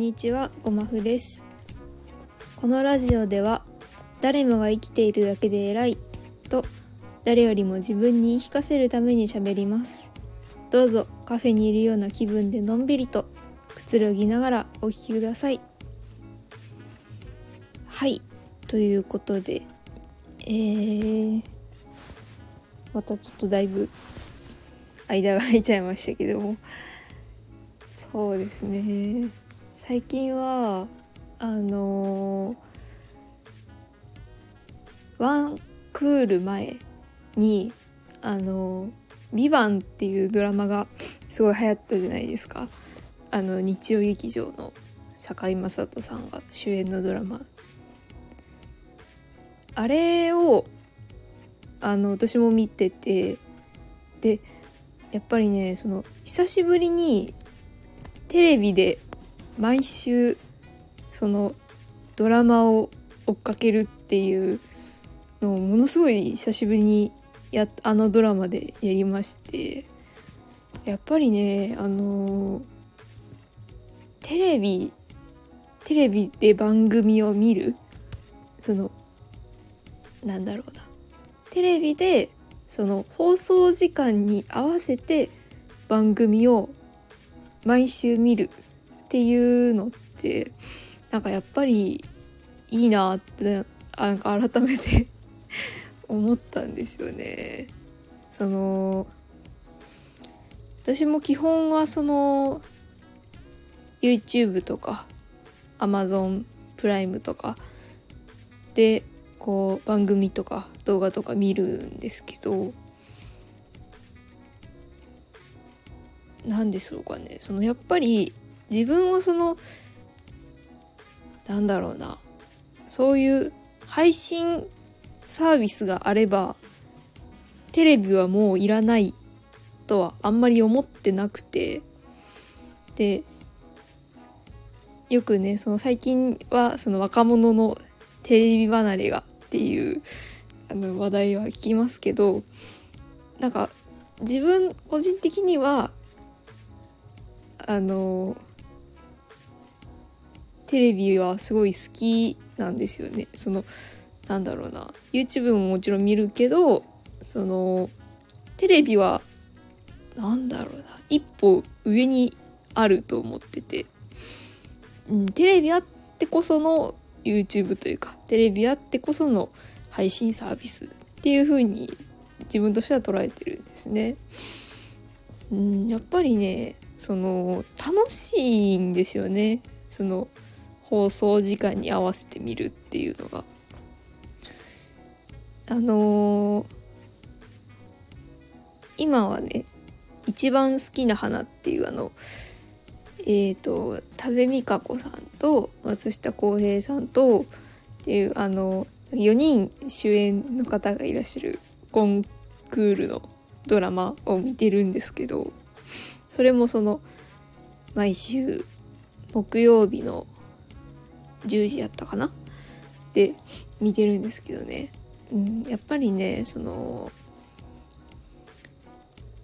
にちは、ごまふです。このラジオでは、誰もが生きているだけで偉いと、誰よりも自分に言い聞かせるために喋ります。どうぞカフェにいるような気分でのんびりとくつろぎながらお聞きください。はい、ということで、えー、またちょっとだいぶ間が空いちゃいましたけども、そうですね最近はあのーワンクール前にあのー「ビバンっていうドラマがすごい流行ったじゃないですか。あの日曜劇場の堺雅人さんが主演のドラマ。あれをあの私も見ててでやっぱりねその久しぶりにテレビで毎週そのドラマを追っかけるっていうのをものすごい久しぶりにやあのドラマでやりましてやっぱりねあのテレビテレビで番組を見るそのなんだろうな。テレビでその放送時間に合わせて番組を毎週見る。っていうのってなんかやっぱりいいなってなんか改めて 思ったんですよね。その私も基本はその YouTube とか Amazon プライムとかでこう番組とか動画とか見るんですけど何でしょうかねそのやっぱり自分はそのなんだろうな。そういう配信サービスがあればテレビはもういらないとはあんまり思ってなくて。でよくねその最近はその若者のテレビ離れがっていうあの話題は聞きますけどなんか自分個人的にはあのテレビはすごい好きなんですよね。そのなんだろうな YouTube ももちろん見るけどそのテレビはなんだろうな一歩上にあると思ってて、うん、テレビあってこその YouTube というかテレビあってこその配信サービスっていう風に自分としては捉えてるんですね。うん、やっぱりねその楽しいんですよねその放送時間に合わせて見るっていうのが。あのー、今はね一番好きな花っていうあのえっ、ー、と多部未華子さんと松下洸平さんとっていうあの4人主演の方がいらっしゃるコンクールのドラマを見てるんですけどそれもその毎週木曜日の10時やったかな？で見てるんですけどね、うん、やっぱりねその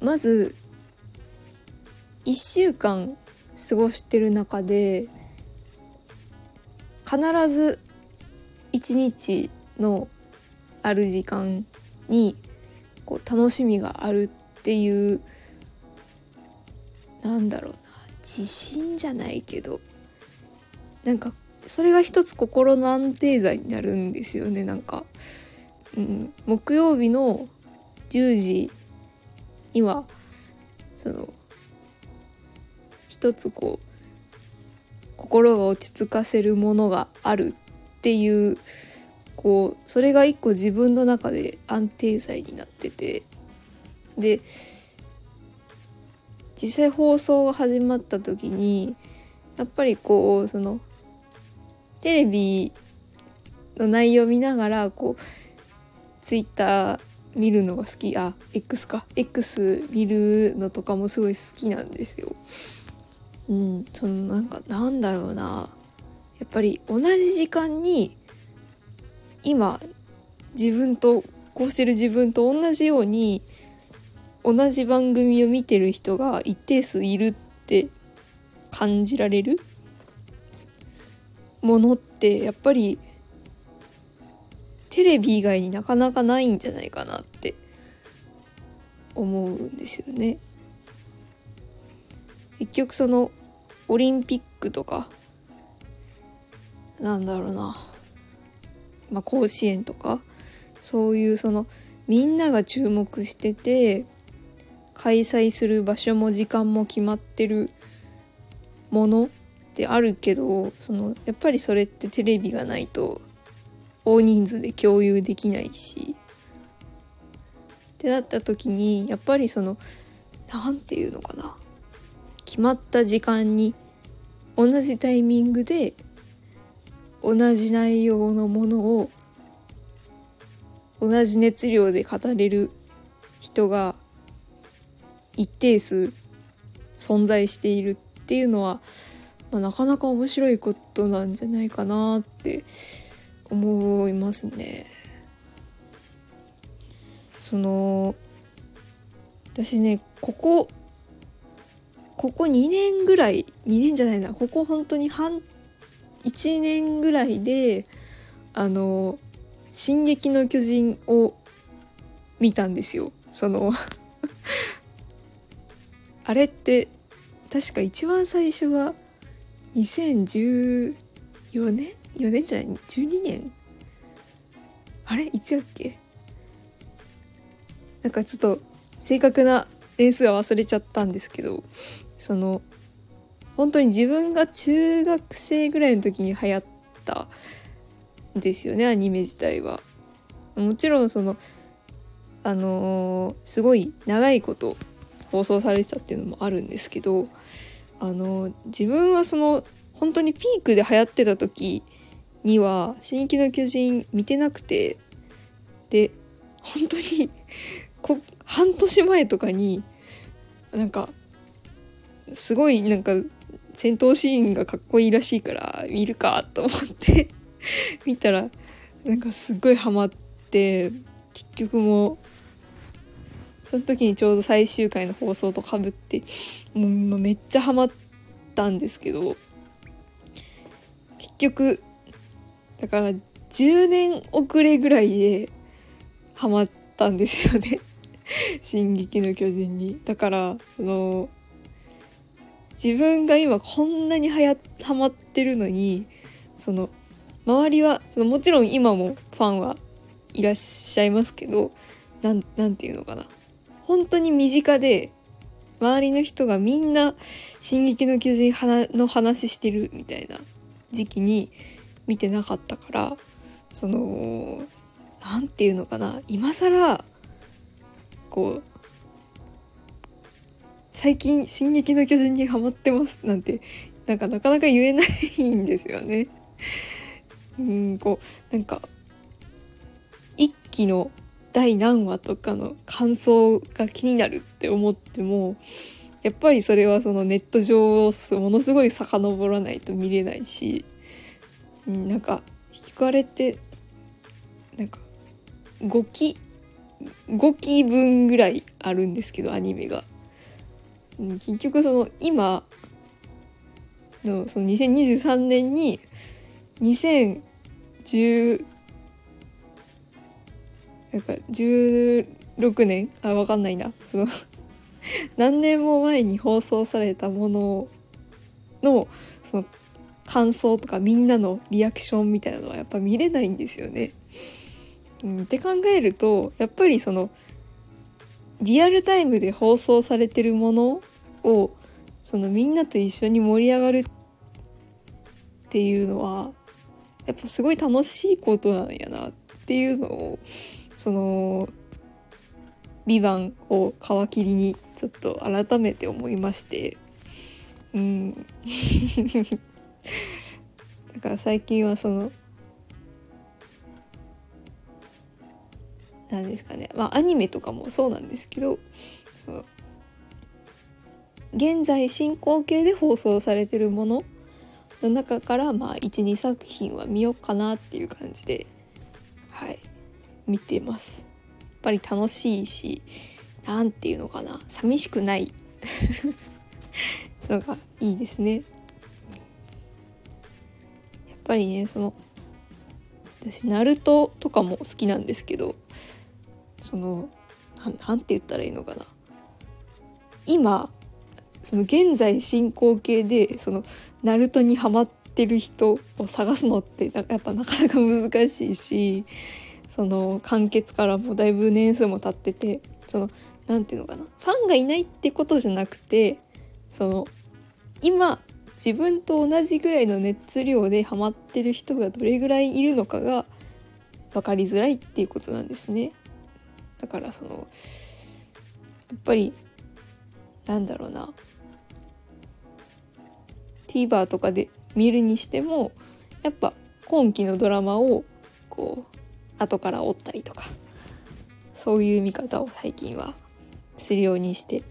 まず1週間過ごしてる中で必ず1日のある時間にこう楽しみがあるっていうなんだろうな。自信じゃないけどなんかそれが一つ心の安定剤になるんですよねなんか、うん、木曜日の10時にはその一つこう心が落ち着かせるものがあるっていうこうそれが一個自分の中で安定剤になってて。で実際放送が始まった時にやっぱりこうそのテレビの内容見ながらこうツイッター見るのが好き。あ X か。X 見るのとかもすごい好きなんですよ。うん。そのなんかなんだろうな。やっぱり同じ時間に今自分とこうしてる自分と同じように同じ番組を見てる人が一定数いるって感じられる？ものってやっぱりテレビ以外になかなかないんじゃないかなって思うんですよね。結局そのオリンピックとかなんだろうな、まあ、甲子園とかそういうそのみんなが注目してて開催する場所も時間も決まってるものってあるけどそのやっぱりそれってテレビがないと大人数で共有できないし。ってなった時にやっぱりその何て言うのかな。決まった時間に同じタイミングで同じ内容のものを同じ熱量で語れる人が一定数存在しているっていうのは、まあ、なかなか面白いことなんじゃないかなって思いますね。その私ねここここ2年ぐらい2年じゃないなここ本当に半1年ぐらいであの「進撃の巨人」を見たんですよ。その あれって確か一番最初が2014年4年じゃない？12年あれ？いつやっけ？なんかちょっと正確な年数は忘れちゃったんですけどその本当に自分が中学生ぐらいの時に流行ったんですよねアニメ自体は。もちろんそのあのー、すごい長いこと放送されてたっていうのもあるんですけどあの、自分はその本当にピークで流行ってた時には「進撃の巨人」見てなくてで本当にこ半年前とかになんかすごいなんか戦闘シーンがかっこいいらしいから見るかと思って 見たらなんかすっごいハマって結局もその時にちょうど最終回の放送とかぶってもうめっちゃハマったんですけど結局だから10年遅れぐらいでハマったんですよね「進撃の巨人に」だからその自分が今こんなにはやハマってるのにその周りはそのもちろん今もファンはいらっしゃいますけどなんなんていうのかな。本当に身近で周りの人がみんな「進撃の巨人」の話してるみたいな時期に見てなかったからその何て言うのかな今更こう最近「進撃の巨人」にハマってますなんてなんかなかなか言えないんですよね。うんこうなんか一期の第何話とかの感想が気になるって思ってもやっぱりそれはそのネット上をものすごい遡らないと見れないしうん、なんか引かれてなんか5期5期分ぐらいあるんですけどアニメが。うん、結局その今のその2023年に2010なんか16年？あ分かんないなその 何年も前に放送されたもののその感想とかみんなのリアクションみたいなのはやっぱ見れないんですよね。うん、って考えるとやっぱりそのリアルタイムで放送されてるものをそのみんなと一緒に盛り上がるっていうのはやっぱすごい楽しいことなんやなっていうのをその「ビバンを皮切りにちょっと改めて思いまして。うん。だから最近はその何ですかね。まあアニメとかもそうなんですけどその現在進行形で放送されてるものの中からまあ12作品は見ようかなっていう感じで。はい。見てます。やっぱり楽しいし何て言うのかな。寂しくない。のがいいですね。やっぱりねその私ナルトとかも好きなんですけどそのなんて言ったらいいのかな。今その現在進行形でそのナルトにハマってる人を探すのってやっぱなかなか難しいしその完結からもだいぶ年数も経っててその何て言うのかなファンがいないってことじゃなくてその今自分と同じぐらいの熱量でハマってる人がどれぐらいいるのかが分かりづらいっていうことなんですね。だからそのやっぱりなんだろうな TVer とかで見るにしてもやっぱ今期のドラマをこう後から追ったりとかそういう見方を最近はするようにして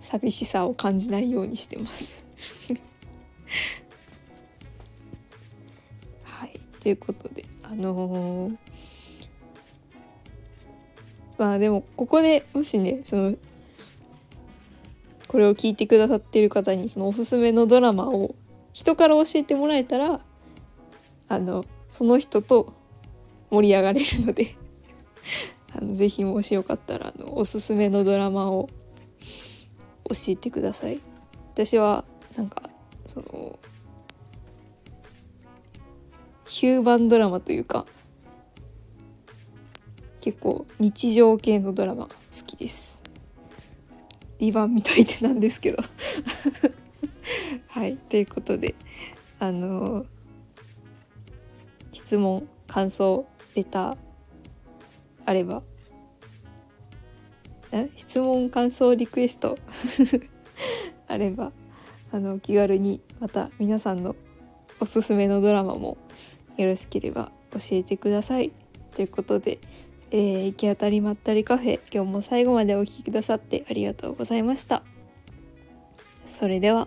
寂しさを感じないようにしてます。はい。ということであのー、まあでもここでもしねそのこれを聞いてくださってる方にそのおすすめのドラマを人から教えてもらえたらあのその人と盛り上がれるので あのぜひもしよかったらあのおすすめのドラマを教えてください。私はなんかそのヒューマンドラマというか結構日常系のドラマが好きです。リバン見といてなんですけど。はいということであの質問感想レターあれば？質問感想リクエスト？あればあの気軽にまた皆さんのおすすめのドラマもよろしければ教えてください。ということでえー、行き当たりまったりカフェ今日も最後までお聴きくださってありがとうございました。それでは。